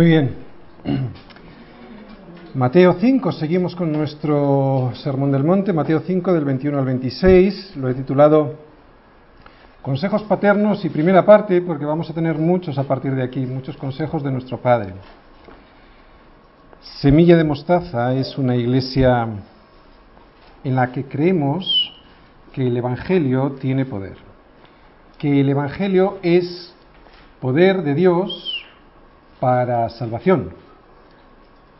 Muy bien. Mateo 5, seguimos con nuestro Sermón del Monte, Mateo 5 del 21 al 26, lo he titulado Consejos paternos y primera parte, porque vamos a tener muchos a partir de aquí, muchos consejos de nuestro Padre. Semilla de Mostaza es una iglesia en la que creemos que el Evangelio tiene poder, que el Evangelio es poder de Dios para salvación,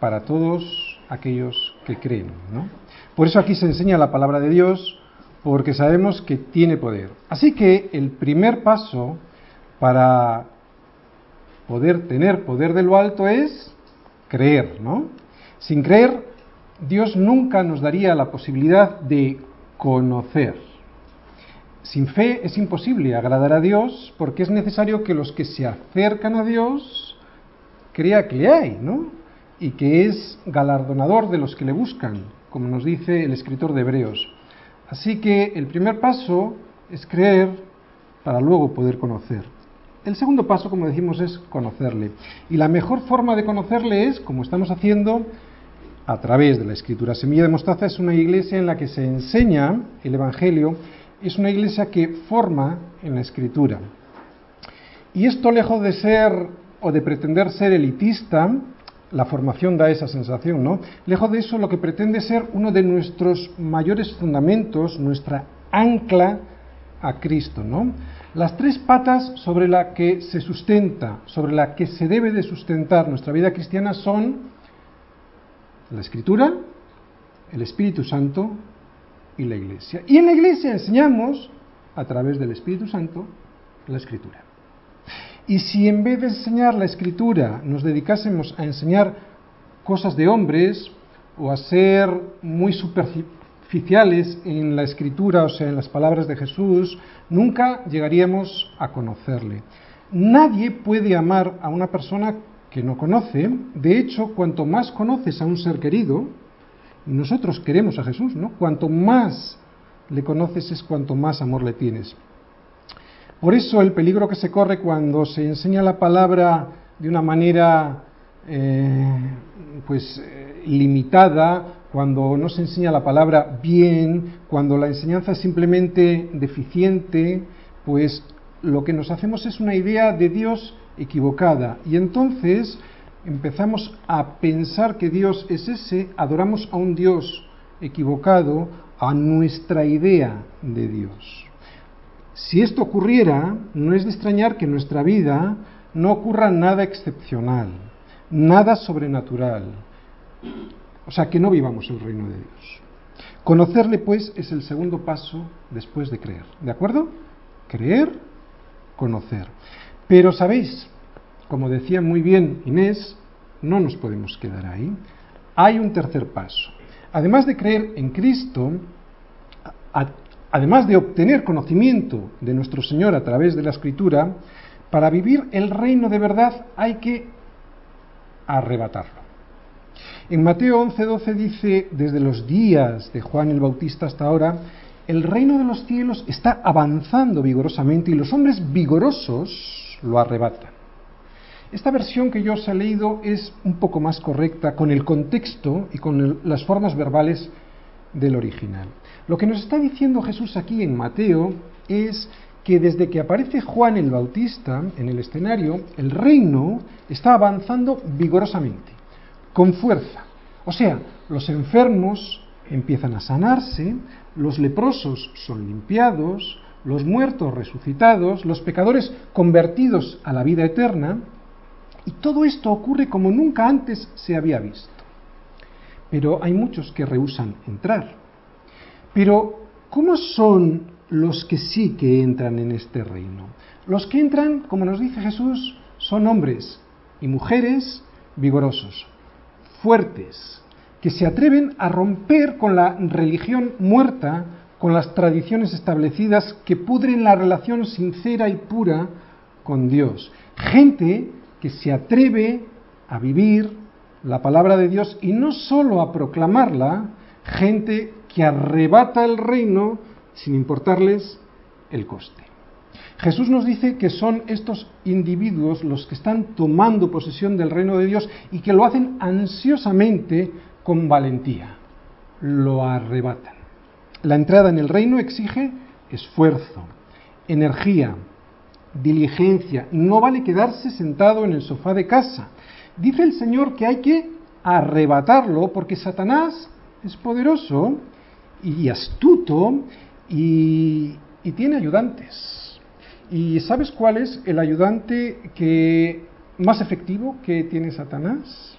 para todos aquellos que creen. ¿no? Por eso aquí se enseña la palabra de Dios, porque sabemos que tiene poder. Así que el primer paso para poder tener poder de lo alto es creer, ¿no? Sin creer, Dios nunca nos daría la posibilidad de conocer. Sin fe es imposible agradar a Dios porque es necesario que los que se acercan a Dios que le hay, ¿no? Y que es galardonador de los que le buscan, como nos dice el escritor de Hebreos. Así que el primer paso es creer para luego poder conocer. El segundo paso, como decimos, es conocerle. Y la mejor forma de conocerle es, como estamos haciendo, a través de la escritura. Semilla de Mostaza es una iglesia en la que se enseña el Evangelio, es una iglesia que forma en la escritura. Y esto, lejos de ser o de pretender ser elitista, la formación da esa sensación, ¿no? Lejos de eso, lo que pretende ser uno de nuestros mayores fundamentos, nuestra ancla a Cristo, ¿no? Las tres patas sobre las que se sustenta, sobre la que se debe de sustentar nuestra vida cristiana son la Escritura, el Espíritu Santo y la Iglesia. Y en la Iglesia enseñamos, a través del Espíritu Santo, la Escritura. Y si en vez de enseñar la escritura nos dedicásemos a enseñar cosas de hombres o a ser muy superficiales en la escritura, o sea, en las palabras de Jesús, nunca llegaríamos a conocerle. Nadie puede amar a una persona que no conoce. De hecho, cuanto más conoces a un ser querido, nosotros queremos a Jesús, ¿no? Cuanto más le conoces es cuanto más amor le tienes. Por eso el peligro que se corre cuando se enseña la palabra de una manera eh, pues eh, limitada, cuando no se enseña la palabra bien, cuando la enseñanza es simplemente deficiente, pues lo que nos hacemos es una idea de Dios equivocada. Y entonces empezamos a pensar que Dios es ese, adoramos a un Dios equivocado, a nuestra idea de Dios. Si esto ocurriera, no es de extrañar que en nuestra vida no ocurra nada excepcional, nada sobrenatural. O sea, que no vivamos el reino de Dios. Conocerle, pues, es el segundo paso después de creer. ¿De acuerdo? Creer, conocer. Pero, ¿sabéis? Como decía muy bien Inés, no nos podemos quedar ahí. Hay un tercer paso. Además de creer en Cristo, además de obtener conocimiento de nuestro Señor a través de la Escritura, para vivir el reino de verdad hay que arrebatarlo. En Mateo 11:12 dice, desde los días de Juan el Bautista hasta ahora, el reino de los cielos está avanzando vigorosamente y los hombres vigorosos lo arrebatan. Esta versión que yo os he leído es un poco más correcta con el contexto y con las formas verbales del original. Lo que nos está diciendo Jesús aquí en Mateo es que desde que aparece Juan el Bautista en el escenario, el reino está avanzando vigorosamente, con fuerza. O sea, los enfermos empiezan a sanarse, los leprosos son limpiados, los muertos resucitados, los pecadores convertidos a la vida eterna, y todo esto ocurre como nunca antes se había visto. Pero hay muchos que rehusan entrar. Pero, ¿cómo son los que sí que entran en este reino? Los que entran, como nos dice Jesús, son hombres y mujeres vigorosos, fuertes, que se atreven a romper con la religión muerta, con las tradiciones establecidas que pudren la relación sincera y pura con Dios. Gente que se atreve a vivir la palabra de Dios y no solo a proclamarla, gente que arrebata el reino sin importarles el coste. Jesús nos dice que son estos individuos los que están tomando posesión del reino de Dios y que lo hacen ansiosamente con valentía. Lo arrebatan. La entrada en el reino exige esfuerzo, energía, diligencia. No vale quedarse sentado en el sofá de casa. Dice el Señor que hay que arrebatarlo porque Satanás es poderoso y astuto y, tiene ayudantes. ¿Y sabes cuál es el ayudante que más efectivo que tiene Satanás?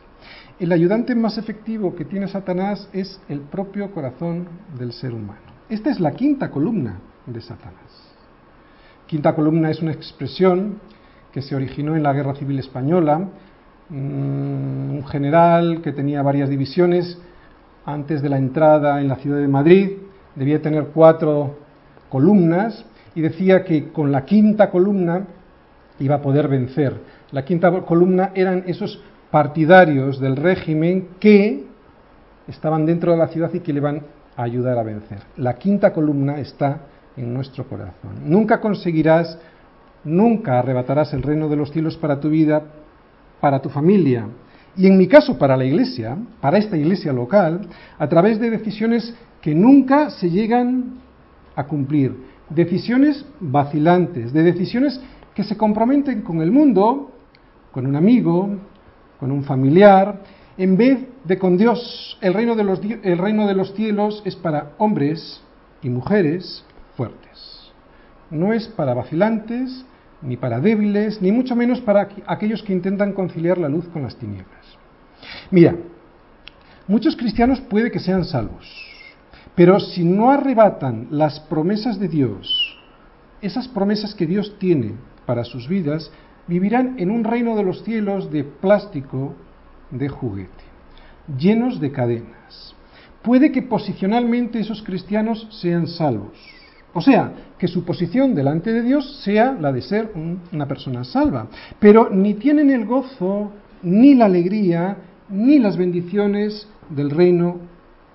El ayudante más efectivo que tiene Satanás es el propio corazón del ser humano. Esta es la quinta columna de Satanás. Quinta columna es una expresión que se originó en la Guerra Civil Española. Mm, un general que tenía varias divisiones antes de la entrada en la ciudad de Madrid debía tener cuatro columnas y decía que con la quinta columna iba a poder vencer. La quinta columna eran esos partidarios del régimen que estaban dentro de la ciudad y que le van a ayudar a vencer. La quinta columna está en nuestro corazón. Nunca conseguirás, nunca arrebatarás el reino de los cielos para tu vida, para tu familia. Y en mi caso, para la iglesia, para esta iglesia local, a través de decisiones que nunca se llegan a cumplir, decisiones vacilantes, de decisiones que se comprometen con el mundo, con un amigo, con un familiar, en vez de con Dios. El reino de los, el reino de los cielos es para hombres y mujeres fuertes. No es para vacilantes, ni para débiles, ni mucho menos para aquellos que intentan conciliar la luz con las tinieblas. Mira, muchos cristianos puede que sean salvos, pero si no arrebatan las promesas de Dios, esas promesas que Dios tiene para sus vidas, vivirán en un reino de los cielos de plástico de juguete, llenos de cadenas. Puede que posicionalmente esos cristianos sean salvos, o sea, que su posición delante de Dios sea la de ser una persona salva. Pero ni tienen el gozo, ni la alegría, ni las bendiciones del reino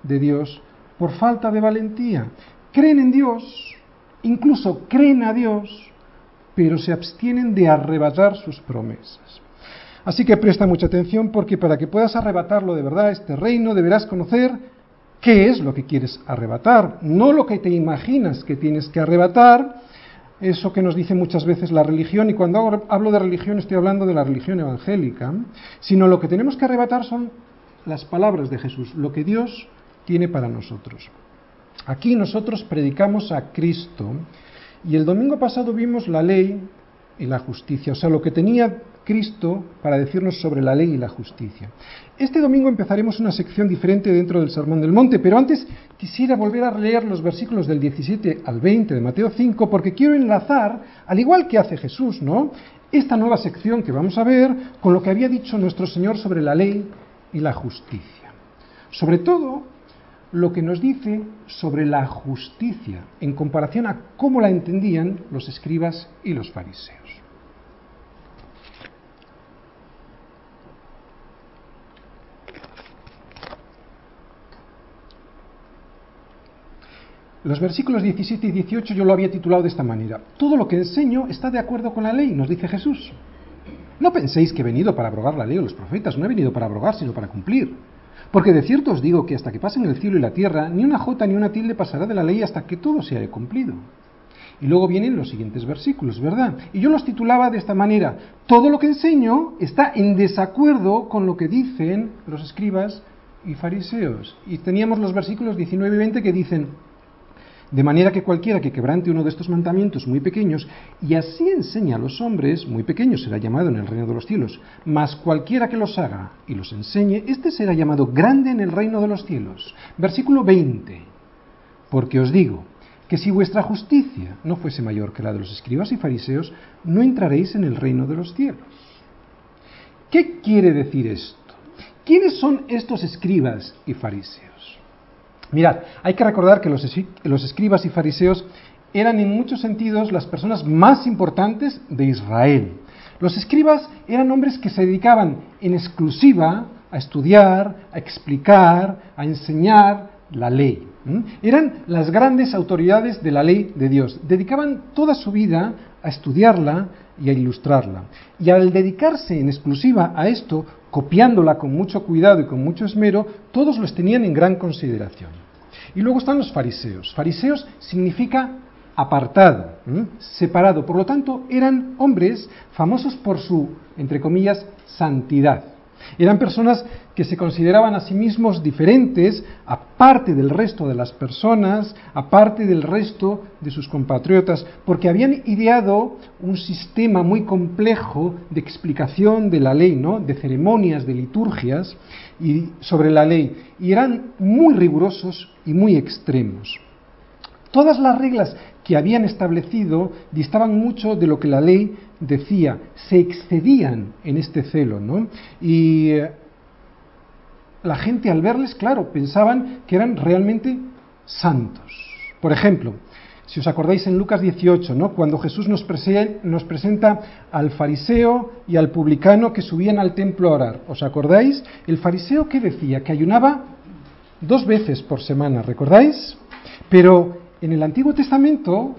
de Dios por falta de valentía. Creen en Dios, incluso creen a Dios, pero se abstienen de arrebatar sus promesas. Así que presta mucha atención porque para que puedas arrebatarlo de verdad, este reino, deberás conocer qué es lo que quieres arrebatar, no lo que te imaginas que tienes que arrebatar, eso que nos dice muchas veces la religión, y cuando hablo de religión estoy hablando de la religión evangélica, sino lo que tenemos que arrebatar son las palabras de Jesús, lo que Dios tiene para nosotros. Aquí nosotros predicamos a Cristo y el domingo pasado vimos la ley y la justicia, o sea, lo que tenía Cristo para decirnos sobre la ley y la justicia. Este domingo empezaremos una sección diferente dentro del Sermón del Monte, pero antes quisiera volver a leer los versículos del 17 al 20 de Mateo 5 porque quiero enlazar, al igual que hace Jesús, ¿no? Esta nueva sección que vamos a ver con lo que había dicho nuestro Señor sobre la ley y la justicia. Sobre todo, lo que nos dice sobre la justicia en comparación a cómo la entendían los escribas y los fariseos. Los versículos 17 y 18 yo lo había titulado de esta manera. Todo lo que enseño está de acuerdo con la ley, nos dice Jesús. No penséis que he venido para abrogar la ley o los profetas, no he venido para abrogar, sino para cumplir. Porque de cierto os digo que hasta que pasen el cielo y la tierra, ni una jota ni una tilde pasará de la ley hasta que todo sea cumplido. Y luego vienen los siguientes versículos, ¿verdad? Y yo los titulaba de esta manera, todo lo que enseño está en desacuerdo con lo que dicen los escribas y fariseos. Y teníamos los versículos 19 y 20 que dicen, de manera que cualquiera que quebrante uno de estos mandamientos muy pequeños, y así enseña a los hombres, muy pequeños será llamado en el reino de los cielos, mas cualquiera que los haga y los enseñe, éste será llamado grande en el reino de los cielos. Versículo 20. Porque os digo que si vuestra justicia no fuese mayor que la de los escribas y fariseos, no entraréis en el reino de los cielos. ¿Qué quiere decir esto? ¿Quiénes son estos escribas y fariseos? Mirad, hay que recordar que los, escribas y fariseos eran en muchos sentidos las personas más importantes de Israel. Los escribas eran hombres que se dedicaban en exclusiva a estudiar, a explicar, a enseñar la ley. Eran las grandes autoridades de la ley de Dios. Dedicaban toda su vida a estudiarla y a ilustrarla. Y al dedicarse en exclusiva a esto, copiándola con mucho cuidado y con mucho esmero, todos los tenían en gran consideración. Y luego están los fariseos. Fariseos significa apartado, separado. Por lo tanto, eran hombres famosos por su, entre comillas, santidad. Eran personas que se consideraban a sí mismos diferentes, aparte del resto de las personas, aparte del resto de sus compatriotas, porque habían ideado un sistema muy complejo de explicación de la ley, ¿no? de ceremonias, de liturgias y sobre la ley, y eran muy rigurosos y muy extremos. Todas las reglas que habían establecido distaban mucho de lo que la ley decía, se excedían en este celo, ¿no? Y eh, la gente al verles, claro, pensaban que eran realmente santos. Por ejemplo, si os acordáis en Lucas 18, ¿no? cuando Jesús nos, nos, presenta al fariseo y al publicano que subían al templo a orar. ¿Os acordáis? El fariseo que decía que ayunaba dos veces por semana, ¿recordáis? Pero en el Antiguo Testamento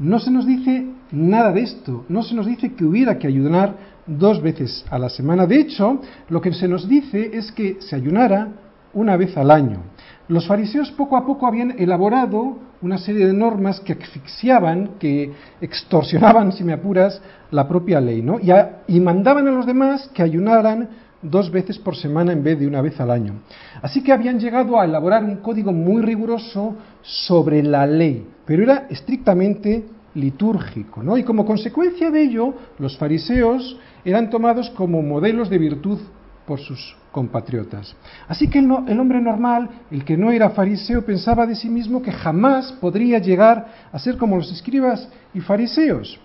no se nos dice nada de esto, no se nos dice que hubiera que ayunar dos veces a la semana. De hecho, lo que se nos dice es que se ayunara una vez al año. Los fariseos poco a poco habían elaborado una serie de normas que asfixiaban, que extorsionaban, si me apuras, la propia ley, ¿no? Y, y mandaban a los demás que ayunaran dos veces por semana en vez de una vez al año. Así que habían llegado a elaborar un código muy riguroso sobre la ley, pero era estrictamente litúrgico, ¿no? Y como consecuencia de ello, los fariseos eran tomados como modelos de virtud por sus compatriotas. Así que el, el, hombre normal, el que no era fariseo, pensaba de sí mismo que jamás podría llegar a ser como los escribas y fariseos.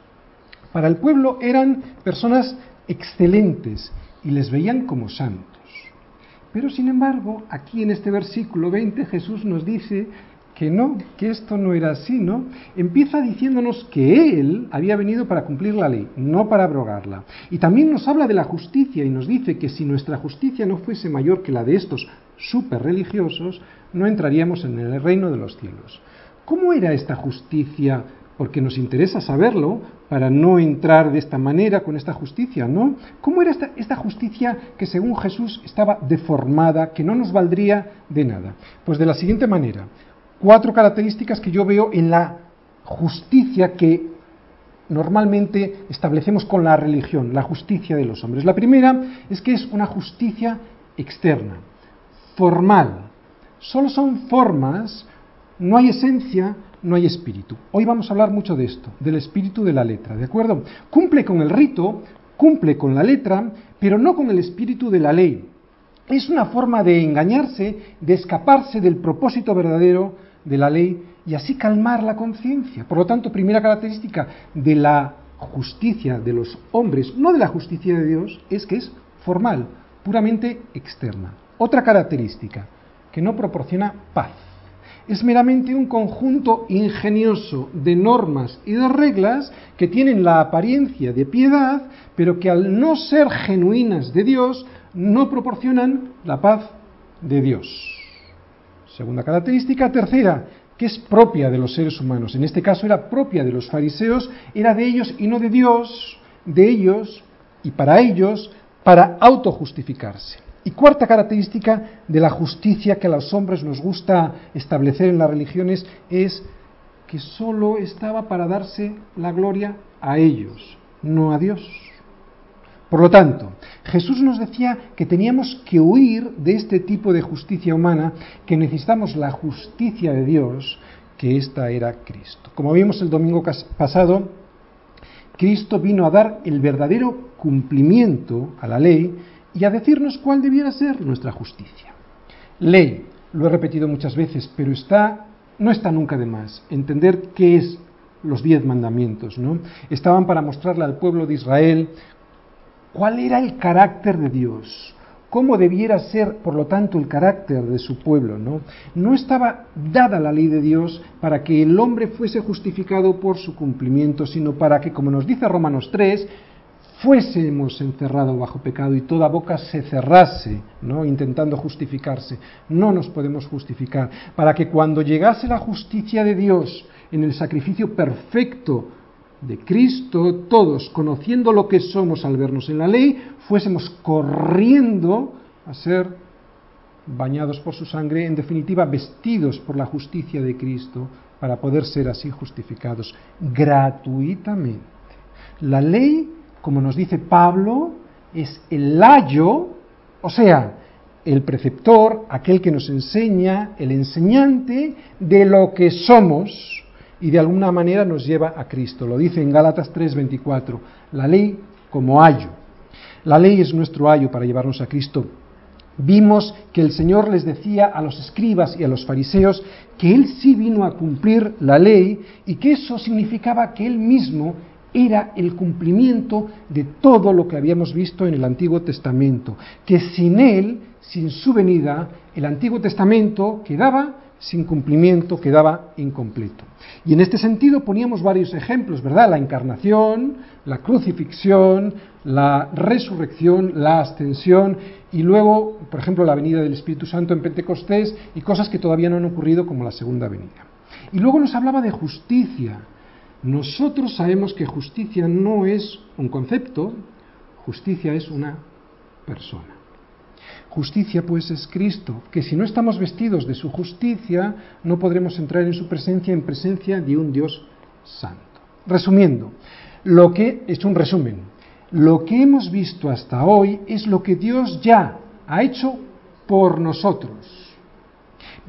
Para el pueblo eran personas excelentes y les veían como santos. Pero sin embargo, aquí en este versículo 20 Jesús nos dice que no, que esto no era así, ¿no? Empieza diciéndonos que Él había venido para cumplir la ley, no para abrogarla. Y también nos habla de la justicia y nos dice que si nuestra justicia no fuese mayor que la de estos super religiosos, no entraríamos en el reino de los cielos. ¿Cómo era esta justicia porque nos interesa saberlo para no entrar de esta manera con esta justicia, ¿no? ¿Cómo era esta, esta, justicia que según Jesús estaba deformada, que no nos valdría de nada? Pues de la siguiente manera, cuatro características que yo veo en la justicia que normalmente establecemos con la religión, la justicia de los hombres. La primera es que es una justicia externa, formal. Solo son formas, no hay esencia, no hay espíritu. Hoy vamos a hablar mucho de esto, del espíritu de la letra, ¿de acuerdo? Cumple con el rito, cumple con la letra, pero no con el espíritu de la ley. Es una forma de engañarse, de escaparse del propósito verdadero de la ley y así calmar la conciencia. Por lo tanto, primera característica de la justicia de los hombres, no de la justicia de Dios, es que es formal, puramente externa. Otra característica, que no proporciona paz es meramente un conjunto ingenioso de normas y de reglas que tienen la apariencia de piedad, pero que al no ser genuinas de Dios, no proporcionan la paz de Dios. Segunda característica. Tercera, que es propia de los seres humanos. En este caso era propia de los fariseos, era de ellos y no de Dios, de ellos y para ellos, para autojustificarse. Y cuarta característica de la justicia que a los hombres nos gusta establecer en las religiones es que solo estaba para darse la gloria a ellos, no a Dios. Por lo tanto, Jesús nos decía que teníamos que huir de este tipo de justicia humana, que necesitamos la justicia de Dios, que esta era Cristo. Como vimos el domingo pasado, Cristo vino a dar el verdadero cumplimiento a la ley y a decirnos cuál debiera ser nuestra justicia. Ley, lo he repetido muchas veces, pero está, no está nunca de más entender qué es los diez mandamientos, ¿no? Estaban para mostrarle al pueblo de Israel cuál era el carácter de Dios, cómo debiera ser, por lo tanto, el carácter de su pueblo, ¿no? No estaba dada la ley de Dios para que el hombre fuese justificado por su cumplimiento, sino para que, como nos dice Romanos 3, fuésemos encerrados bajo pecado y toda boca se cerrase, ¿no? intentando justificarse. No nos podemos justificar. Para que cuando llegase la justicia de Dios en el sacrificio perfecto de Cristo, todos, conociendo lo que somos al vernos en la ley, fuésemos corriendo a ser bañados por su sangre, en definitiva, vestidos por la justicia de Cristo, para poder ser así justificados gratuitamente. La ley, como nos dice Pablo, es el layo, o sea, el preceptor, aquel que nos enseña, el enseñante de lo que somos y de alguna manera nos lleva a Cristo. Lo dice en Gálatas 3:24, la ley como ayo. La ley es nuestro ayo para llevarnos a Cristo. Vimos que el Señor les decía a los escribas y a los fariseos que Él sí vino a cumplir la ley y que eso significaba que Él mismo era el cumplimiento de todo lo que habíamos visto en el Antiguo Testamento, que sin Él, sin su venida, el Antiguo Testamento quedaba sin cumplimiento, quedaba incompleto. Y en este sentido poníamos varios ejemplos, ¿verdad? La encarnación, la crucifixión, la resurrección, la ascensión y luego, por ejemplo, la venida del Espíritu Santo en Pentecostés y cosas que todavía no han ocurrido como la segunda venida. Y luego nos hablaba de justicia, nosotros sabemos que justicia no es un concepto, justicia es una persona. Justicia pues es Cristo, que si no estamos vestidos de su justicia, no podremos entrar en su presencia en presencia de un Dios santo. Resumiendo, lo que es un resumen. Lo que hemos visto hasta hoy es lo que Dios ya ha hecho por nosotros.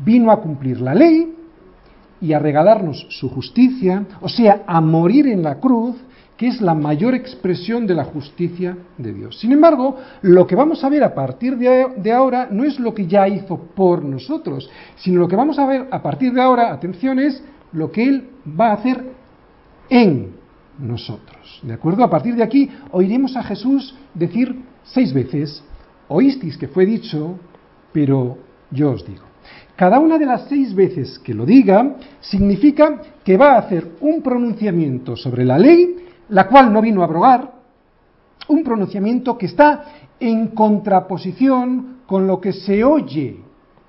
Vino a cumplir la ley, y a regalarnos su justicia, o sea, a morir en la cruz, que es la mayor expresión de la justicia de Dios. Sin embargo, lo que vamos a ver a partir de, ahora no es lo que ya hizo por nosotros, sino lo que vamos a ver a partir de ahora, atención, es lo que Él va a hacer en nosotros. ¿De acuerdo? A partir de aquí oiremos a Jesús decir seis veces, oísteis que fue dicho, pero yo os digo. Cada una de las seis veces que lo diga significa que va a hacer un pronunciamiento sobre la ley, la cual no vino a abrogar, un pronunciamiento que está en contraposición con lo que se oye,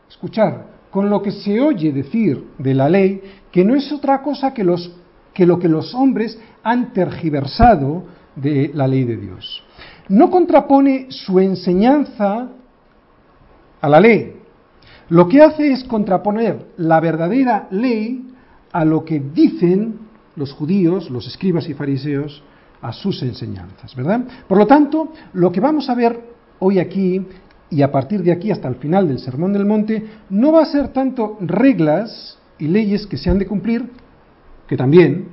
escuchar, con lo que se oye decir de la ley, que no es otra cosa que, los, que lo que los hombres han tergiversado de la ley de Dios. No contrapone su enseñanza a la ley, lo que hace es contraponer la verdadera ley a lo que dicen los judíos, los escribas y fariseos, a sus enseñanzas, ¿verdad? Por lo tanto, lo que vamos a ver hoy aquí y a partir de aquí hasta el final del Sermón del Monte, no va a ser tanto reglas y leyes que se han de cumplir, que también,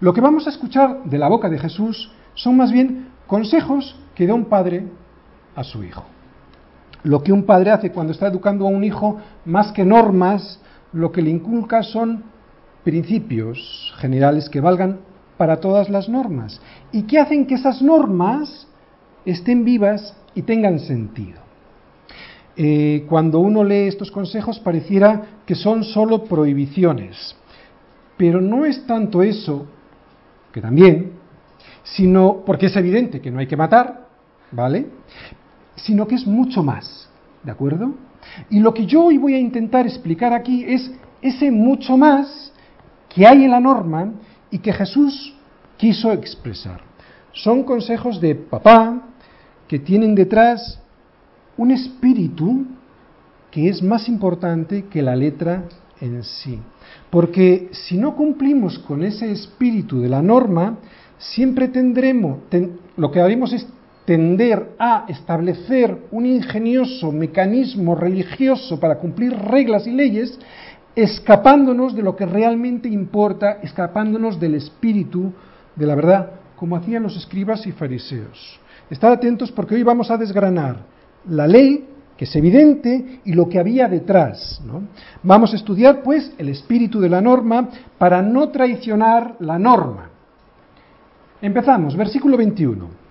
lo que vamos a escuchar de la boca de Jesús son más bien consejos que da un padre a su hijo. Lo que un padre hace cuando está educando a un hijo, más que normas, lo que le inculca son principios generales que valgan para todas las normas y que hacen que esas normas estén vivas y tengan sentido. Eh, cuando uno lee estos consejos pareciera que son solo prohibiciones, pero no es tanto eso, que también, sino porque es evidente que no hay que matar, ¿vale? sino que es mucho más, ¿de acuerdo? Y lo que yo hoy voy a intentar explicar aquí es ese mucho más que hay en la norma y que Jesús quiso expresar. Son consejos de papá que tienen detrás un espíritu que es más importante que la letra en sí. Porque si no cumplimos con ese espíritu de la norma, siempre tendremos, lo que haremos es tender a establecer un ingenioso mecanismo religioso para cumplir reglas y leyes, escapándonos de lo que realmente importa, escapándonos del espíritu de la verdad, como hacían los escribas y fariseos. Estad atentos porque hoy vamos a desgranar la ley, que es evidente, y lo que había detrás. Vamos a estudiar, pues, el espíritu de la norma para no traicionar la norma. Empezamos, versículo 21.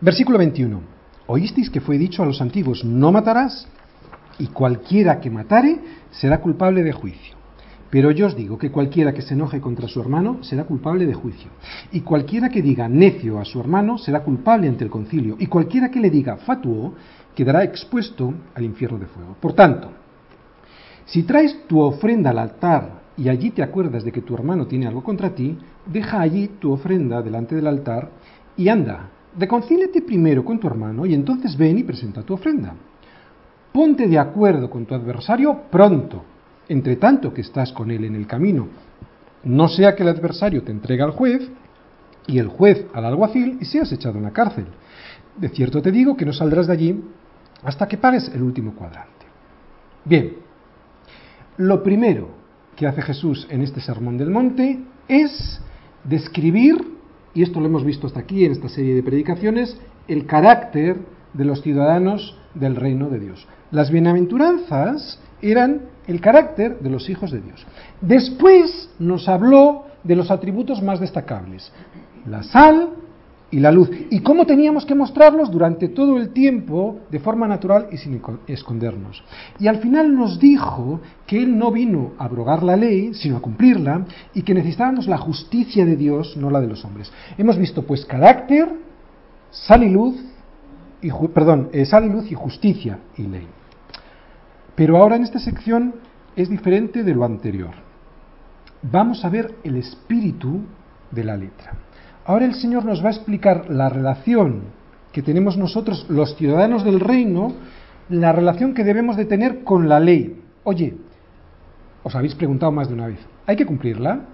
Versículo 21. Oísteis que fue dicho a los antiguos, no matarás, y cualquiera que matare será culpable de juicio. Pero yo os digo que cualquiera que se enoje contra su hermano será culpable de juicio. Y cualquiera que diga necio a su hermano será culpable ante el concilio. Y cualquiera que le diga fatuo quedará expuesto al infierno de fuego. Por tanto, si traes tu ofrenda al altar y allí te acuerdas de que tu hermano tiene algo contra ti, deja allí tu ofrenda delante del altar y anda, reconcíliate primero con tu hermano y entonces ven y presenta tu ofrenda. Ponte de acuerdo con tu adversario pronto, entre tanto que estás con él en el camino. No sea que el adversario te entregue al juez y el juez al alguacil y seas echado en la cárcel. De cierto te digo que no saldrás de allí hasta que pagues el último cuadrante. Bien, lo primero que hace Jesús en este Sermón del Monte es describir, y esto lo hemos visto hasta aquí en esta serie de predicaciones, el carácter de los ciudadanos del reino de Dios. Las bienaventuranzas eran el carácter de los hijos de Dios. Después nos habló de los atributos más destacables, la sal, y la luz. Y cómo teníamos que mostrarlos durante todo el tiempo de forma natural y sin escondernos. Y al final nos dijo que Él no vino a abrogar la ley, sino a cumplirla, y que necesitábamos la justicia de Dios, no la de los hombres. Hemos visto pues carácter, sal y luz, y, perdón, eh, sal y luz y justicia y ley. Pero ahora en esta sección es diferente de lo anterior. Vamos a ver el espíritu de la letra. Ahora el Señor nos va a explicar la relación que tenemos nosotros, los ciudadanos del reino, la relación que debemos de tener con la ley. Oye, os habéis preguntado más de una vez, ¿hay que cumplirla?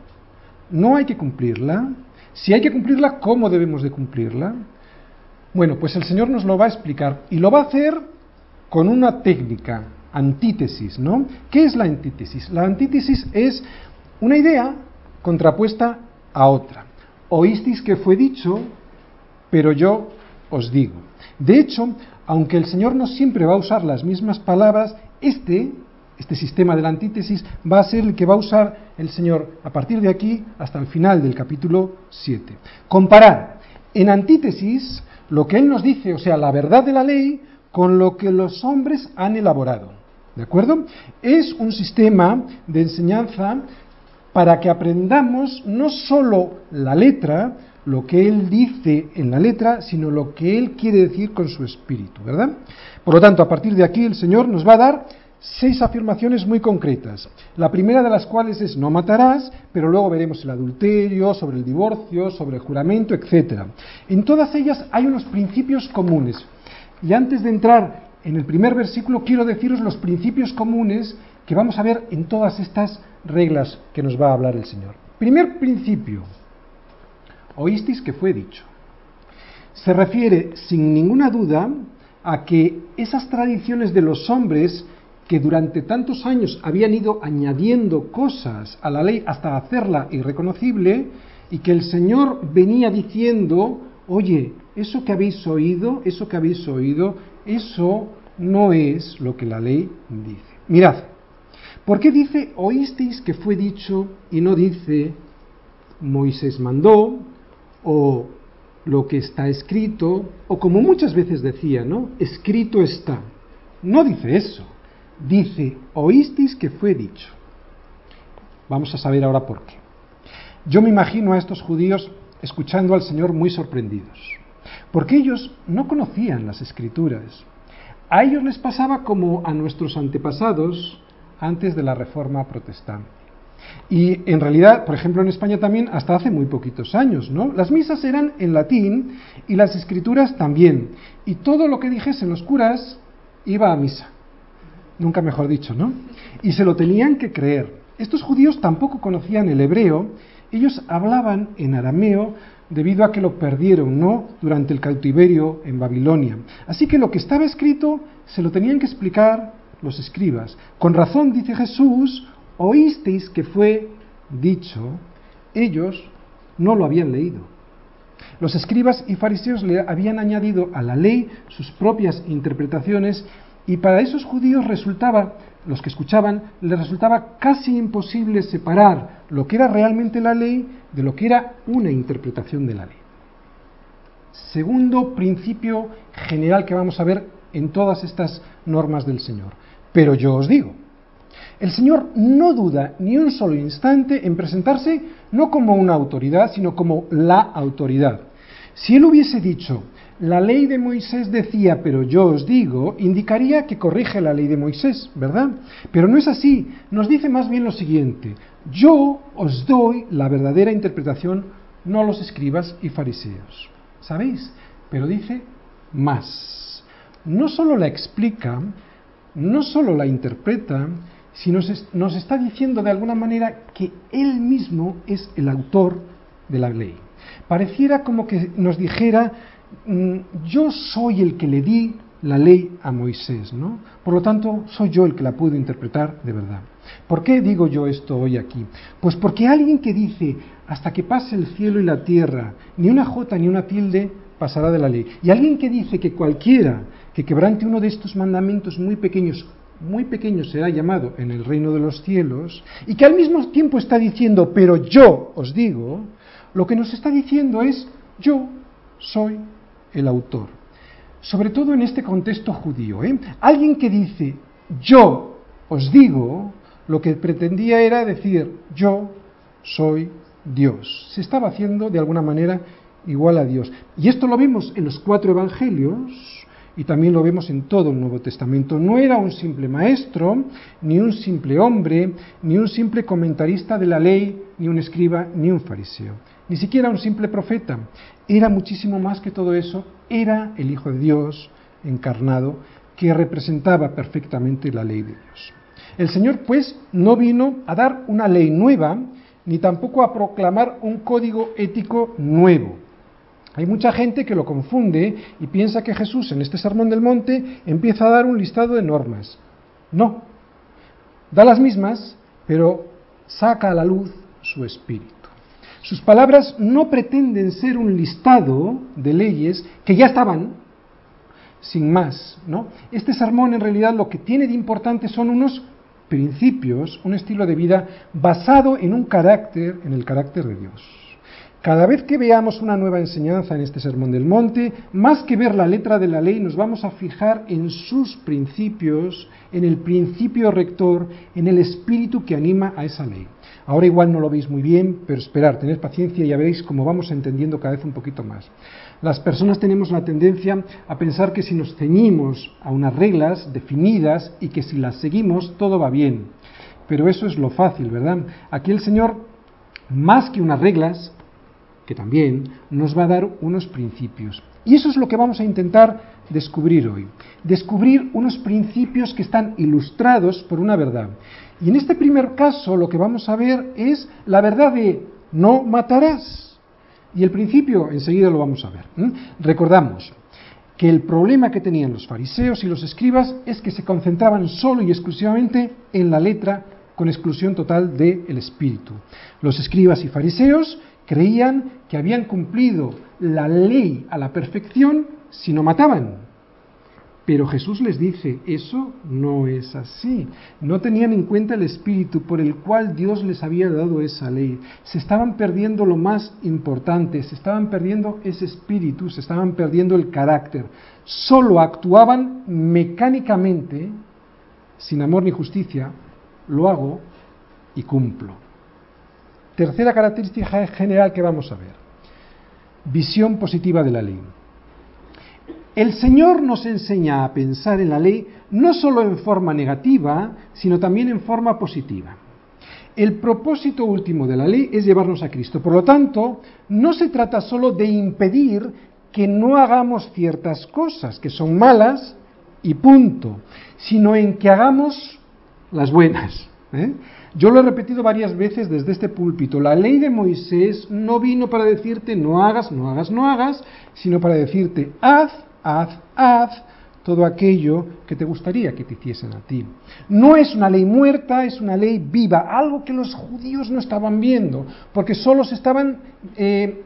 ¿No hay que cumplirla? Si hay que cumplirla, ¿cómo debemos de cumplirla? Bueno, pues el Señor nos lo va a explicar y lo va a hacer con una técnica, antítesis, ¿no? ¿Qué es la antítesis? La antítesis es una idea contrapuesta a otra oísteis que fue dicho, pero yo os digo. De hecho, aunque el Señor no siempre va a usar las mismas palabras, este, este sistema de la antítesis va a ser el que va a usar el Señor a partir de aquí hasta el final del capítulo 7. Comparar en antítesis lo que Él nos dice, o sea, la verdad de la ley, con lo que los hombres han elaborado. ¿De acuerdo? Es un sistema de enseñanza para que aprendamos no solo la letra, lo que Él dice en la letra, sino lo que Él quiere decir con su espíritu, ¿verdad? Por lo tanto, a partir de aquí el Señor nos va a dar seis afirmaciones muy concretas. La primera de las cuales es no matarás, pero luego veremos el adulterio, sobre el divorcio, sobre el juramento, etc. En todas ellas hay unos principios comunes. Y antes de entrar en el primer versículo, quiero deciros los principios comunes que vamos a ver en todas estas reglas que nos va a hablar el Señor. Primer principio, oísteis que fue dicho. Se refiere sin ninguna duda a que esas tradiciones de los hombres que durante tantos años habían ido añadiendo cosas a la ley hasta hacerla irreconocible y que el Señor venía diciendo, oye, eso que habéis oído, eso que habéis oído, eso no es lo que la ley dice. Mirad, ¿Por qué dice oísteis que fue dicho y no dice Moisés mandó o lo que está escrito o como muchas veces decía, ¿no? Escrito está. No dice eso. Dice oísteis que fue dicho. Vamos a saber ahora por qué. Yo me imagino a estos judíos escuchando al Señor muy sorprendidos, porque ellos no conocían las escrituras. A ellos les pasaba como a nuestros antepasados antes de la reforma protestante. Y en realidad, por ejemplo, en España también hasta hace muy poquitos años, ¿no? Las misas eran en latín y las escrituras también. Y todo lo que dijesen los curas iba a misa. Nunca mejor dicho, ¿no? Y se lo tenían que creer. Estos judíos tampoco conocían el hebreo, ellos hablaban en arameo debido a que lo perdieron, ¿no? Durante el cautiverio en Babilonia. Así que lo que estaba escrito se lo tenían que explicar los escribas. Con razón dice Jesús, oísteis que fue dicho, ellos no lo habían leído. Los escribas y fariseos le habían añadido a la ley sus propias interpretaciones y para esos judíos resultaba, los que escuchaban, les resultaba casi imposible separar lo que era realmente la ley de lo que era una interpretación de la ley. Segundo principio general que vamos a ver en todas estas normas del Señor. Pero yo os digo, El Señor no duda ni un solo instante en presentarse no como una autoridad, sino como la autoridad. Si Él hubiese dicho, la ley de Moisés decía, pero yo os digo, indicaría que corrige la ley de Moisés, ¿verdad? Pero no es así. Nos dice más bien lo siguiente, yo os doy la verdadera interpretación, no los escribas y fariseos. ¿Sabéis? Pero dice más. No solo la explica, no solo la interpreta, sino nos está diciendo de alguna manera que Él mismo es el autor de la ley. Pareciera como que nos dijera, mm, yo soy el que le di la ley a Moisés, ¿no? Por lo tanto, soy yo el que la puedo interpretar de verdad. ¿Por qué digo yo esto hoy aquí? Pues porque alguien que dice, hasta que pase el cielo y la tierra, ni una jota ni una tilde pasará de la ley. Y alguien que dice que cualquiera que quebrante uno de estos mandamientos muy pequeños, muy pequeño será llamado en el reino de los cielos, y que al mismo tiempo está diciendo, pero yo os digo, lo que nos está diciendo es, yo soy el autor. Sobre todo en este contexto judío. ¿eh? Alguien que dice, yo os digo, lo que pretendía era decir, yo soy Dios. Se estaba haciendo de alguna manera igual a Dios. Y esto lo vimos en los cuatro evangelios y también lo vemos en todo el Nuevo Testamento. No era un simple maestro, ni un simple hombre, ni un simple comentarista de la ley, ni un escriba, ni un fariseo. Ni siquiera un simple profeta. Era muchísimo más que todo eso. Era el Hijo de Dios encarnado que representaba perfectamente la ley de Dios. El Señor, pues, no vino a dar una ley nueva, ni tampoco a proclamar un código ético nuevo. Hay mucha gente que lo confunde y piensa que Jesús en este Sermón del Monte empieza a dar un listado de normas. No, da las mismas, pero saca a la luz su espíritu. Sus palabras no pretenden ser un listado de leyes que ya estaban, sin más, ¿no? Este sermón en realidad lo que tiene de importante son unos principios, un estilo de vida basado en un carácter, en el carácter de Dios. Cada vez que veamos una nueva enseñanza en este Sermón del Monte, más que ver la letra de la ley, nos vamos a fijar en sus principios, en el principio rector, en el espíritu que anima a esa ley. Ahora igual no lo veis muy bien, pero esperar, tened paciencia y ya veréis cómo vamos entendiendo cada vez un poquito más. Las personas tenemos la tendencia a pensar que si nos ceñimos a unas reglas definidas y que si las seguimos todo va bien. Pero eso es lo fácil, ¿verdad? Aquí el Señor, más que unas reglas, que también nos va a dar unos principios. Y eso es lo que vamos a intentar descubrir hoy. Descubrir unos principios que están ilustrados por una verdad. Y en este primer caso lo que vamos a ver es la verdad de no matarás. Y el principio enseguida lo vamos a ver. Recordamos que el problema que tenían los fariseos y los escribas es que se concentraban solo y exclusivamente en la letra con exclusión total del espíritu. Los escribas y fariseos Creían que habían cumplido la ley a la perfección si no mataban. Pero Jesús les dice, eso no es así. No tenían en cuenta el espíritu por el cual Dios les había dado esa ley. Se estaban perdiendo lo más importante, se estaban perdiendo ese espíritu, se estaban perdiendo el carácter. Solo actuaban mecánicamente, sin amor ni justicia, lo hago y cumplo. Tercera característica general que vamos a ver. Visión positiva de la ley. El Señor nos enseña a pensar en la ley no solo en forma negativa, sino también en forma positiva. El propósito último de la ley es llevarnos a Cristo. Por lo tanto, no se trata solo de impedir que no hagamos ciertas cosas que son malas y punto, sino en que hagamos las buenas. ¿eh? Yo lo he repetido varias veces desde este púlpito. La ley de Moisés no vino para decirte no hagas, no hagas, no hagas, sino para decirte haz, haz, haz todo aquello que te gustaría que te hiciesen a ti. No es una ley muerta, es una ley viva, algo que los judíos no estaban viendo, porque solo se estaban eh,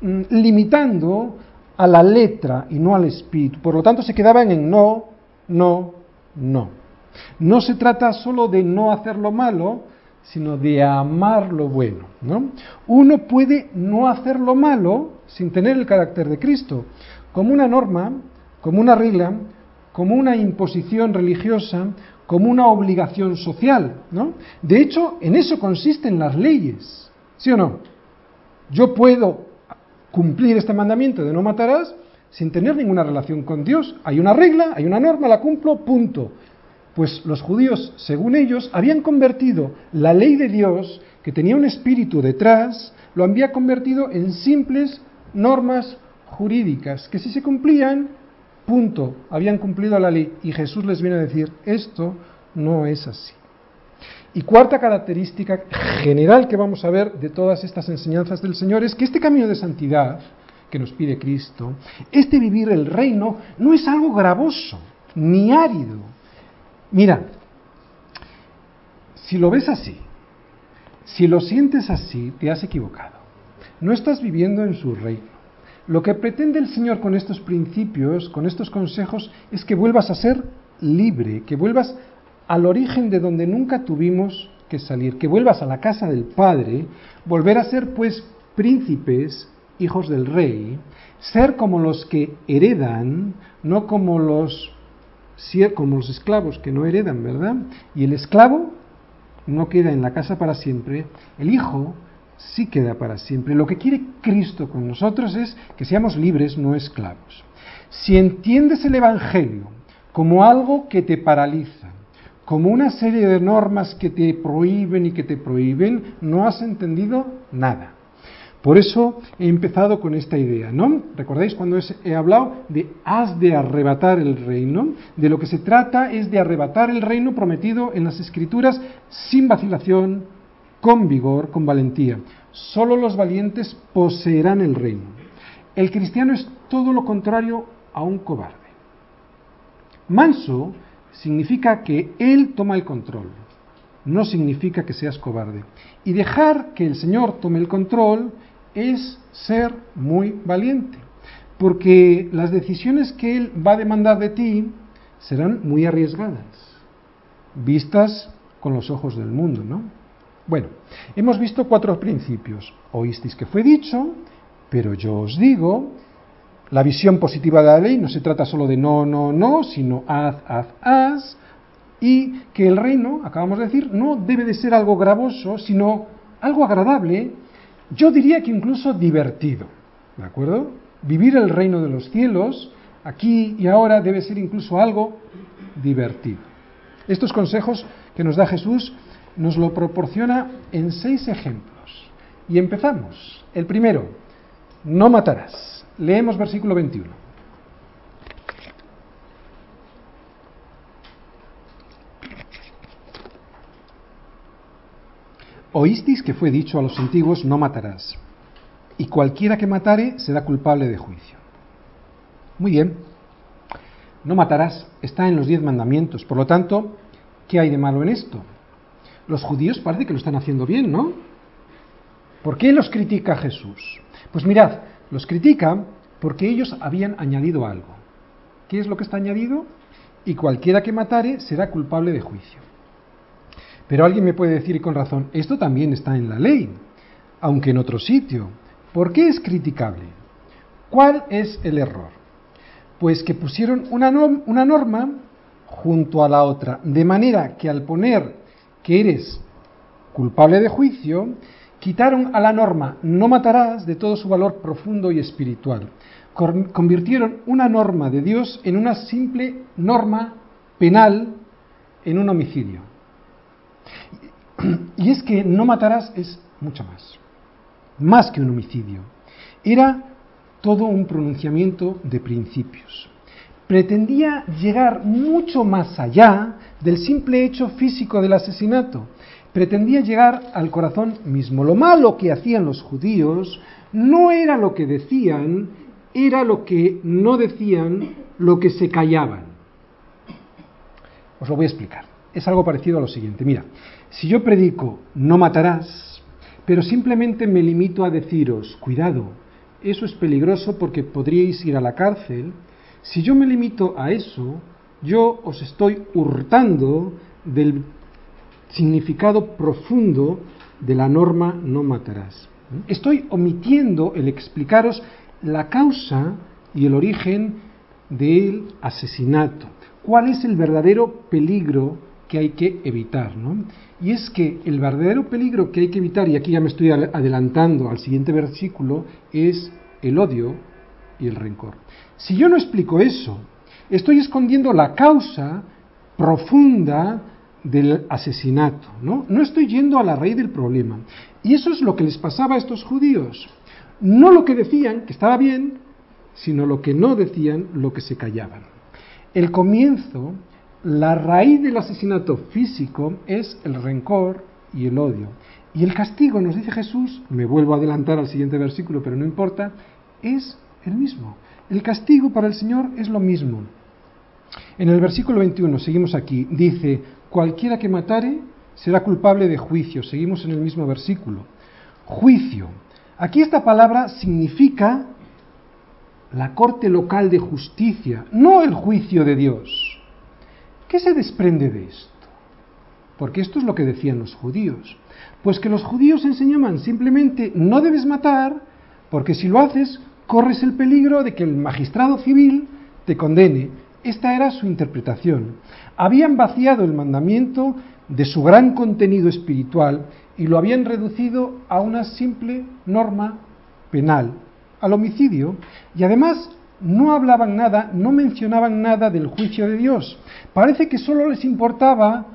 mm, limitando a la letra y no al espíritu. Por lo tanto, se quedaban en no, no, no. No se trata solo de no hacer lo malo, sino de amar lo bueno. ¿no? Uno puede no hacer lo malo sin tener el carácter de Cristo, como una norma, como una regla, como una imposición religiosa, como una obligación social, ¿no? De hecho, en eso consisten las leyes, ¿sí o no? Yo puedo cumplir este mandamiento de no matarás sin tener ninguna relación con Dios. Hay una regla, hay una norma, la cumplo, punto. Pues los judíos, según ellos, habían convertido la ley de Dios, que tenía un espíritu detrás, lo había convertido en simples normas jurídicas, que si se cumplían, punto, habían cumplido la ley. Y Jesús les viene a decir, esto no es así. Y cuarta característica general que vamos a ver de todas estas enseñanzas del Señor es que este camino de santidad que nos pide Cristo, este vivir el reino, no es algo gravoso ni árido. Mira, si lo ves así, si lo sientes así, te has equivocado. No estás viviendo en su reino. Lo que pretende el Señor con estos principios, con estos consejos, es que vuelvas a ser libre, que vuelvas al origen de donde nunca tuvimos que salir, que vuelvas a la casa del Padre, volver a ser pues príncipes, hijos del rey, ser como los que heredan, no como los, como los esclavos que no heredan, ¿verdad? Y el esclavo no queda en la casa para siempre, el hijo sí queda para siempre. Lo que quiere Cristo con nosotros es que seamos libres, no esclavos. Si entiendes el Evangelio como algo que te paraliza, como una serie de normas que te prohíben y que te prohíben, no has entendido nada. Por eso he empezado con esta idea, ¿no? ¿Recordáis cuando he hablado de has de arrebatar el reino? De lo que se trata es de arrebatar el reino prometido en las Escrituras sin vacilación, con vigor, con valentía. Solo los valientes poseerán el reino. El cristiano es todo lo contrario a un cobarde. Manso significa que él toma el control, no significa que seas cobarde. Y dejar que el Señor tome el control es ser muy valiente, porque las decisiones que Él va a demandar de ti serán muy arriesgadas, vistas con los ojos del mundo, ¿no? Bueno, hemos visto cuatro principios. Oísteis que fue dicho, pero yo os digo, la visión positiva de la ley no se trata solo de no, no, no, sino haz, haz, haz, y que el reino, acabamos de decir, no debe de ser algo gravoso, sino algo agradable, yo diría que incluso divertido, ¿de acuerdo? Vivir el reino de los cielos, aquí y ahora, debe ser incluso algo divertido. Estos consejos que nos da Jesús nos lo proporciona en seis ejemplos. Y empezamos. El primero, no matarás. Leemos versículo 21. Oísteis que fue dicho a los antiguos, no matarás, y cualquiera que matare será culpable de juicio. Muy bien, no matarás, está en los diez mandamientos, por lo tanto, ¿qué hay de malo en esto? Los judíos parece que lo están haciendo bien, ¿no? ¿Por qué los critica Jesús? Pues mirad, los critica porque ellos habían añadido algo. ¿Qué es lo que está añadido? Y cualquiera que matare será culpable de juicio. Pero alguien me puede decir con razón, esto también está en la ley, aunque en otro sitio. ¿Por qué es criticable? ¿Cuál es el error? Pues que pusieron una, una norma junto a la otra, de manera que al poner que eres culpable de juicio, quitaron a la norma no matarás de todo su valor profundo y espiritual. Convirtieron una norma de Dios en una simple norma penal en un homicidio. Y es que no matarás es mucho más, más que un homicidio. Era todo un pronunciamiento de principios. Pretendía llegar mucho más allá del simple hecho físico del asesinato. Pretendía llegar al corazón mismo. Lo malo que hacían los judíos no era lo que decían, era lo que no decían, lo que se callaban. Os lo voy a explicar. Es algo parecido a lo siguiente. Mira, si yo predico no matarás, pero simplemente me limito a deciros, cuidado, eso es peligroso porque podríais ir a la cárcel, si yo me limito a eso, yo os estoy hurtando del significado profundo de la norma no matarás. Estoy omitiendo el explicaros la causa y el origen del asesinato. ¿Cuál es el verdadero peligro que hay que evitar, ¿no? Y es que el verdadero peligro que hay que evitar, y aquí ya me estoy adelantando al siguiente versículo, es el odio y el rencor. Si yo no explico eso, estoy escondiendo la causa profunda del asesinato, ¿no? No estoy yendo a la raíz del problema. Y eso es lo que les pasaba a estos judíos. No lo que decían, que estaba bien, sino lo que no decían, lo que se callaban. El comienzo, la raíz del asesinato físico es el rencor y el odio. Y el castigo, nos dice Jesús, me vuelvo a adelantar al siguiente versículo, pero no importa, es el mismo. El castigo para el Señor es lo mismo. En el versículo 21, seguimos aquí, dice, cualquiera que matare será culpable de juicio. Seguimos en el mismo versículo. Juicio. Aquí esta palabra significa la corte local de justicia, no el juicio de Dios. ¿Qué se desprende de esto? Porque esto es lo que decían los judíos. Pues que los judíos enseñaban simplemente no debes matar, porque si lo haces, corres el peligro de que el magistrado civil te condene. Esta era su interpretación. Habían vaciado el mandamiento de su gran contenido espiritual y lo habían reducido a una simple norma penal, al homicidio, y además no hablaban nada, no mencionaban nada del juicio de Dios. Parece que solo les importaba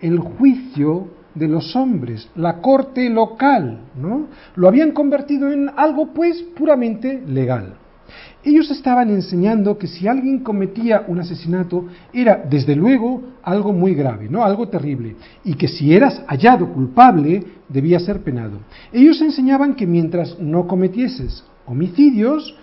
el juicio de los hombres, la corte local, ¿no? Lo habían convertido en algo pues puramente legal. Ellos estaban enseñando que si alguien cometía un asesinato era desde luego algo muy grave, ¿no? Algo terrible, y que si eras hallado culpable debía ser penado. Ellos enseñaban que mientras no cometieses homicidios,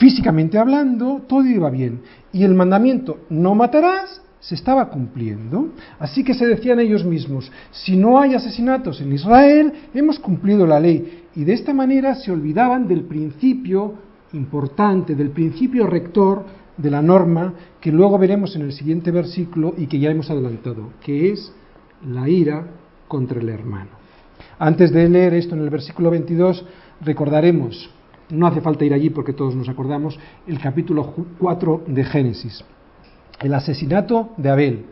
físicamente hablando, todo iba bien. Y el mandamiento, no matarás, se estaba cumpliendo. Así que se decían ellos mismos, si no hay asesinatos en Israel, hemos cumplido la ley. Y de esta manera se olvidaban del principio importante, del principio rector de la norma que luego veremos en el siguiente versículo y que ya hemos adelantado, que es la ira contra el hermano. Antes de leer esto en el versículo 22, recordaremos no hace falta ir allí porque todos nos acordamos, el capítulo 4 de Génesis. El asesinato de Abel.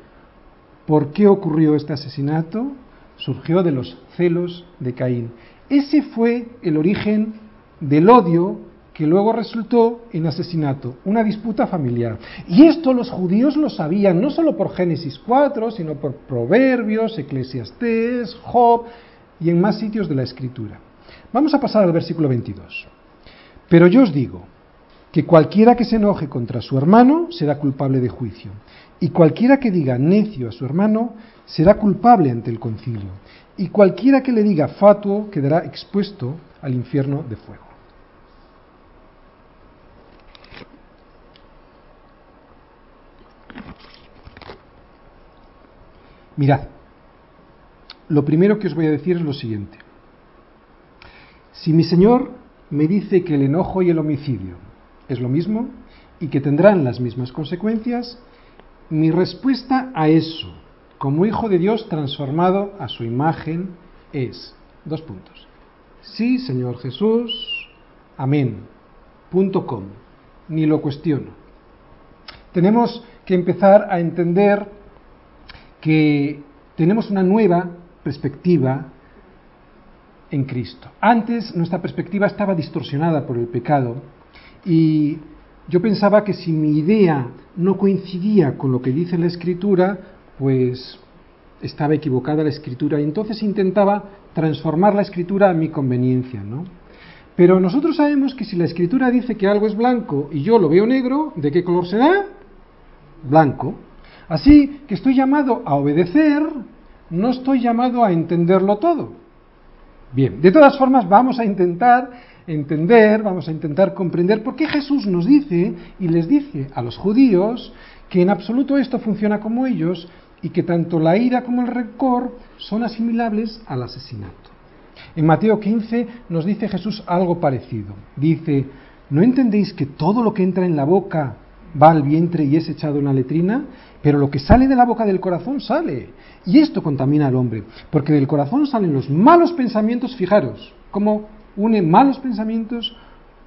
¿Por qué ocurrió este asesinato? Surgió de los celos de Caín. Ese fue el origen del odio que luego resultó en asesinato, una disputa familiar. Y esto los judíos lo sabían, no solo por Génesis 4, sino por Proverbios, Eclesiastés, Job y en más sitios de la Escritura. Vamos a pasar al versículo 22. Pero yo os digo que cualquiera que se enoje contra su hermano será culpable de juicio, y cualquiera que diga necio a su hermano será culpable ante el concilio, y cualquiera que le diga fatuo quedará expuesto al infierno de fuego. Mirad, lo primero que os voy a decir es lo siguiente. Si mi Señor me dice que el enojo y el homicidio es lo mismo y que tendrán las mismas consecuencias, mi respuesta a eso, como hijo de Dios transformado a su imagen, es dos puntos. Sí, Señor Jesús, amén. Punto com. Ni lo cuestiono. Tenemos que empezar a entender que tenemos una nueva perspectiva en Cristo. Antes nuestra perspectiva estaba distorsionada por el pecado y yo pensaba que si mi idea no coincidía con lo que dice la escritura, pues estaba equivocada la escritura y entonces intentaba transformar la escritura a mi conveniencia, ¿no? Pero nosotros sabemos que si la escritura dice que algo es blanco y yo lo veo negro, ¿de qué color será? Blanco. Así que estoy llamado a obedecer, no estoy llamado a entenderlo todo. Bien, de todas formas vamos a intentar entender, vamos a intentar comprender por qué Jesús nos dice y les dice a los judíos que en absoluto esto funciona como ellos y que tanto la ira como el rencor son asimilables al asesinato. En Mateo 15 nos dice Jesús algo parecido. Dice, ¿no entendéis que todo lo que entra en la boca va al vientre y es echado en la letrina? Pero lo que sale de la boca del corazón sale. Y esto contamina al hombre, porque del corazón salen los malos pensamientos, fijaros, cómo une malos pensamientos,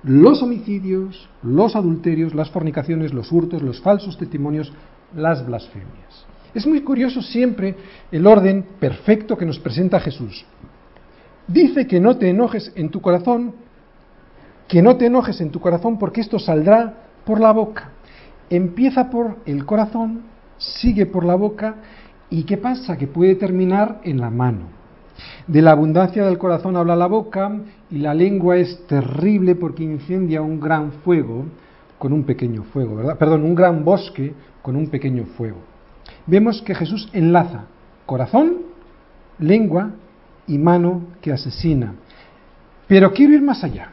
los homicidios, los adulterios, las fornicaciones, los hurtos, los falsos testimonios, las blasfemias. Es muy curioso siempre el orden perfecto que nos presenta Jesús. Dice que no te enojes en tu corazón, que no te enojes en tu corazón porque esto saldrá por la boca. Empieza por el corazón, sigue por la boca y ¿qué pasa? Que puede terminar en la mano. De la abundancia del corazón habla la boca y la lengua es terrible porque incendia un gran fuego con un pequeño fuego, ¿verdad? Perdón, un gran bosque con un pequeño fuego. Vemos que Jesús enlaza corazón, lengua y mano que asesina. Pero quiero ir más allá.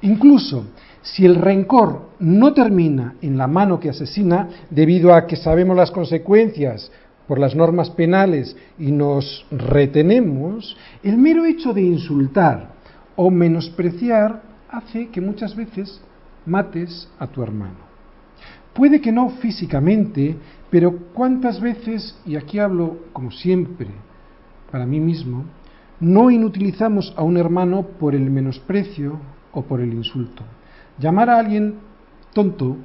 Incluso si el rencor no termina en la mano que asesina, debido a que sabemos las consecuencias por las normas penales y nos retenemos, el mero hecho de insultar o menospreciar hace que muchas veces mates a tu hermano. Puede que no físicamente, pero cuántas veces, y aquí hablo como siempre para mí mismo, no inutilizamos a un hermano por el menosprecio o por el insulto. Llamar a alguien tonto,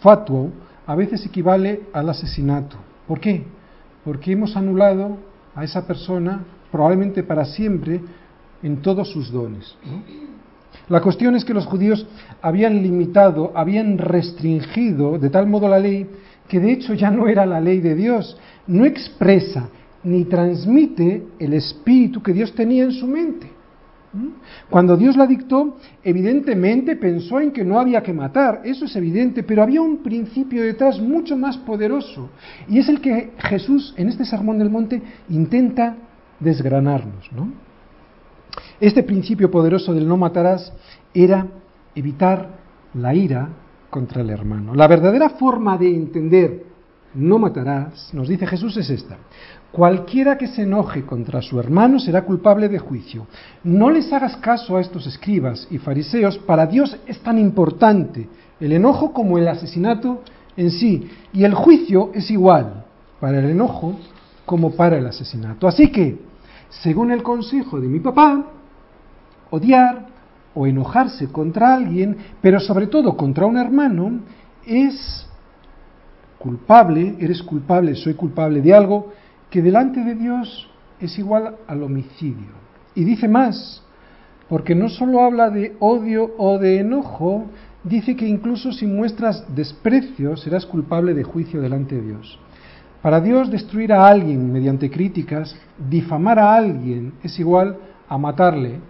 fatuo, a veces equivale al asesinato. ¿Por qué? porque hemos anulado a esa persona probablemente para siempre en todos sus dones. La cuestión es que los judíos habían limitado, habían restringido de tal modo la ley que de hecho ya no era la ley de Dios, no expresa ni transmite el espíritu que Dios tenía en su mente. Cuando Dios la dictó, evidentemente pensó en que no había que matar, eso es evidente, pero había un principio detrás mucho más poderoso, y es el que Jesús en este Sermón del Monte intenta desgranarnos. Este principio poderoso del no matarás era evitar la ira contra el hermano. La verdadera forma de entender no matarás, nos dice Jesús, es esta. Cualquiera que se enoje contra su hermano será culpable de juicio. No les hagas caso a estos escribas y fariseos, para Dios es tan importante el enojo como el asesinato en sí, y el juicio es igual para el enojo como para el asesinato. Así que, según el consejo de mi papá, odiar o enojarse contra alguien, pero sobre todo contra un hermano, es culpable, eres culpable, soy culpable de algo que delante de Dios es igual al homicidio. Y dice más, porque no solo habla de odio o de enojo, dice que incluso si muestras desprecio serás culpable de juicio delante de Dios. Para Dios destruir a alguien mediante críticas, difamar a alguien es igual a matarle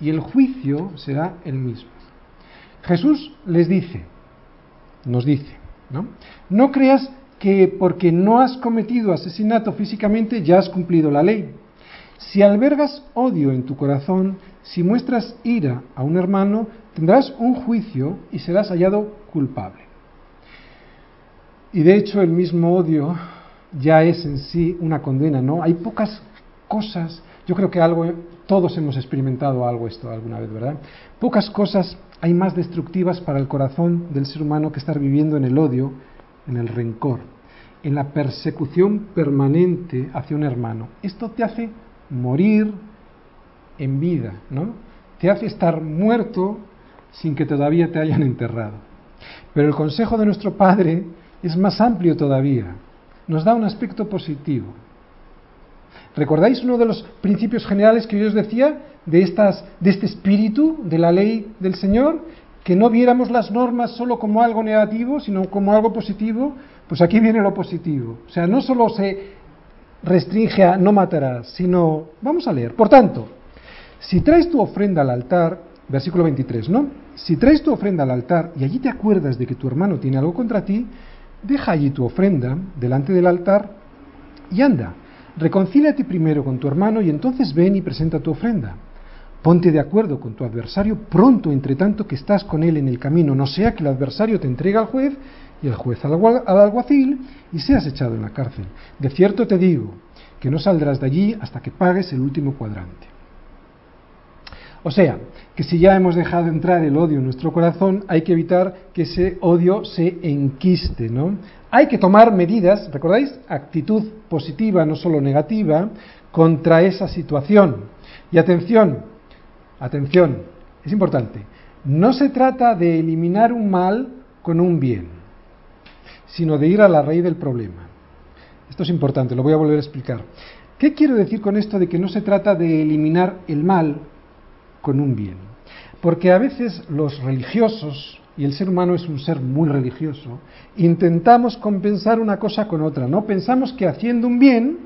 y el juicio será el mismo. Jesús les dice, nos dice, ¿no? No creas que porque no has cometido asesinato físicamente ya has cumplido la ley. Si albergas odio en tu corazón, si muestras ira a un hermano, tendrás un juicio y serás hallado culpable. Y de hecho el mismo odio ya es en sí una condena, ¿no? Hay pocas cosas, yo creo que algo, todos hemos experimentado algo esto alguna vez, ¿verdad? Pocas cosas hay más destructivas para el corazón del ser humano que estar viviendo en el odio en el rencor, en la persecución permanente hacia un hermano. Esto te hace morir en vida, ¿no? Te hace estar muerto sin que todavía te hayan enterrado. Pero el consejo de nuestro Padre es más amplio todavía. Nos da un aspecto positivo. ¿Recordáis uno de los principios generales que yo os decía de, estas, de este espíritu de la ley del Señor? Que no viéramos las normas solo como algo negativo, sino como algo positivo, pues aquí viene lo positivo. O sea, no solo se restringe a no matarás, sino, vamos a leer, por tanto, si traes tu ofrenda al altar, versículo 23, ¿no? Si traes tu ofrenda al altar y allí te acuerdas de que tu hermano tiene algo contra ti, deja allí tu ofrenda delante del altar y anda, reconcíliate primero con tu hermano y entonces ven y presenta tu ofrenda. Ponte de acuerdo con tu adversario pronto, entre tanto que estás con él en el camino, no sea que el adversario te entregue al juez y el juez al, alguacil y seas echado en la cárcel. De cierto te digo que no saldrás de allí hasta que pagues el último cuadrante. O sea, que si ya hemos dejado entrar el odio en nuestro corazón, hay que evitar que ese odio se enquiste, ¿no? Hay que tomar medidas, ¿recordáis? Actitud positiva, no solo negativa, contra esa situación. Y atención, Atención, es importante. No se trata de eliminar un mal con un bien, sino de ir a la raíz del problema. Esto es importante, lo voy a volver a explicar. ¿Qué quiero decir con esto de que no se trata de eliminar el mal con un bien? Porque a veces los religiosos, y el ser humano es un ser muy religioso, intentamos compensar una cosa con otra, ¿no? Pensamos que haciendo un bien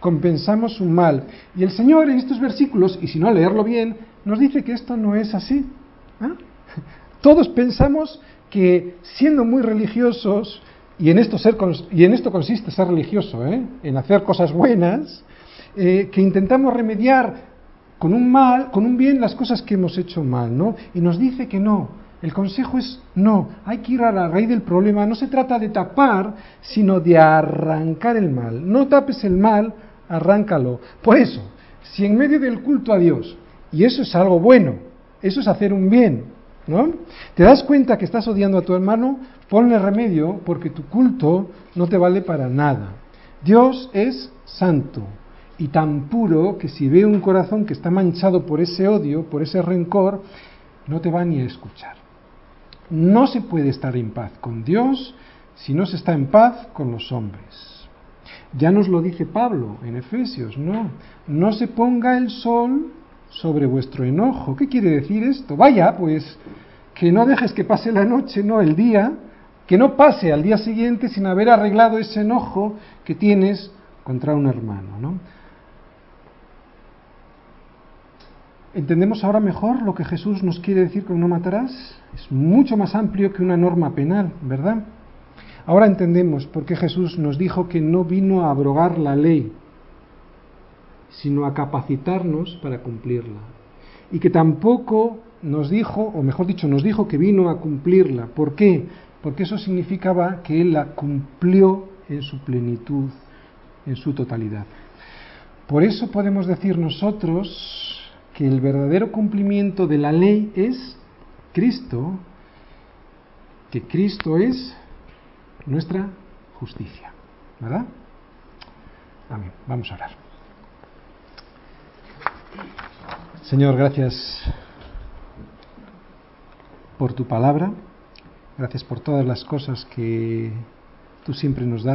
compensamos un mal. Y el Señor en estos versículos, y si no leerlo bien, nos dice que esto no es así. ¿ah? Todos pensamos que siendo muy religiosos, y en esto, ser, consiste ser religioso, ¿eh? en hacer cosas buenas, eh, que intentamos remediar con un mal, con un bien, las cosas que hemos hecho mal, ¿no? Y nos dice que no. El consejo es no, hay que ir a la raíz del problema. No se trata de tapar, sino de arrancar el mal. No tapes el mal, arráncalo. Por eso, si en medio del culto a Dios, y eso es algo bueno, eso es hacer un bien, ¿no? ¿Te das cuenta que estás odiando a tu hermano? Ponle remedio porque tu culto no te vale para nada. Dios es santo y tan puro que si ve un corazón que está manchado por ese odio, por ese rencor, no te va ni a escuchar. No se puede estar en paz con Dios si no se está en paz con los hombres. Ya nos lo dice Pablo en Efesios, no, no se ponga el sol sobre vuestro enojo. ¿Qué quiere decir esto? Vaya, pues que no dejes que pase la noche, no el día, que no pase al día siguiente sin haber arreglado ese enojo que tienes contra un hermano, ¿no? ¿Entendemos ahora mejor lo que Jesús nos quiere decir con no matarás? Es mucho más amplio que una norma penal, ¿verdad? Ahora entendemos por qué Jesús nos dijo que no vino a abrogar la ley, sino a capacitarnos para cumplirla. Y que tampoco nos dijo, o mejor dicho, nos dijo que vino a cumplirla. ¿Por qué? Porque eso significaba que Él la cumplió en su plenitud, en su totalidad. Por eso podemos decir nosotros que el verdadero cumplimiento de la ley es Cristo, que Cristo es nuestra justicia. ¿Verdad? Amén. Vamos a orar. Señor, gracias por tu palabra, gracias por todas las cosas que tú siempre nos das.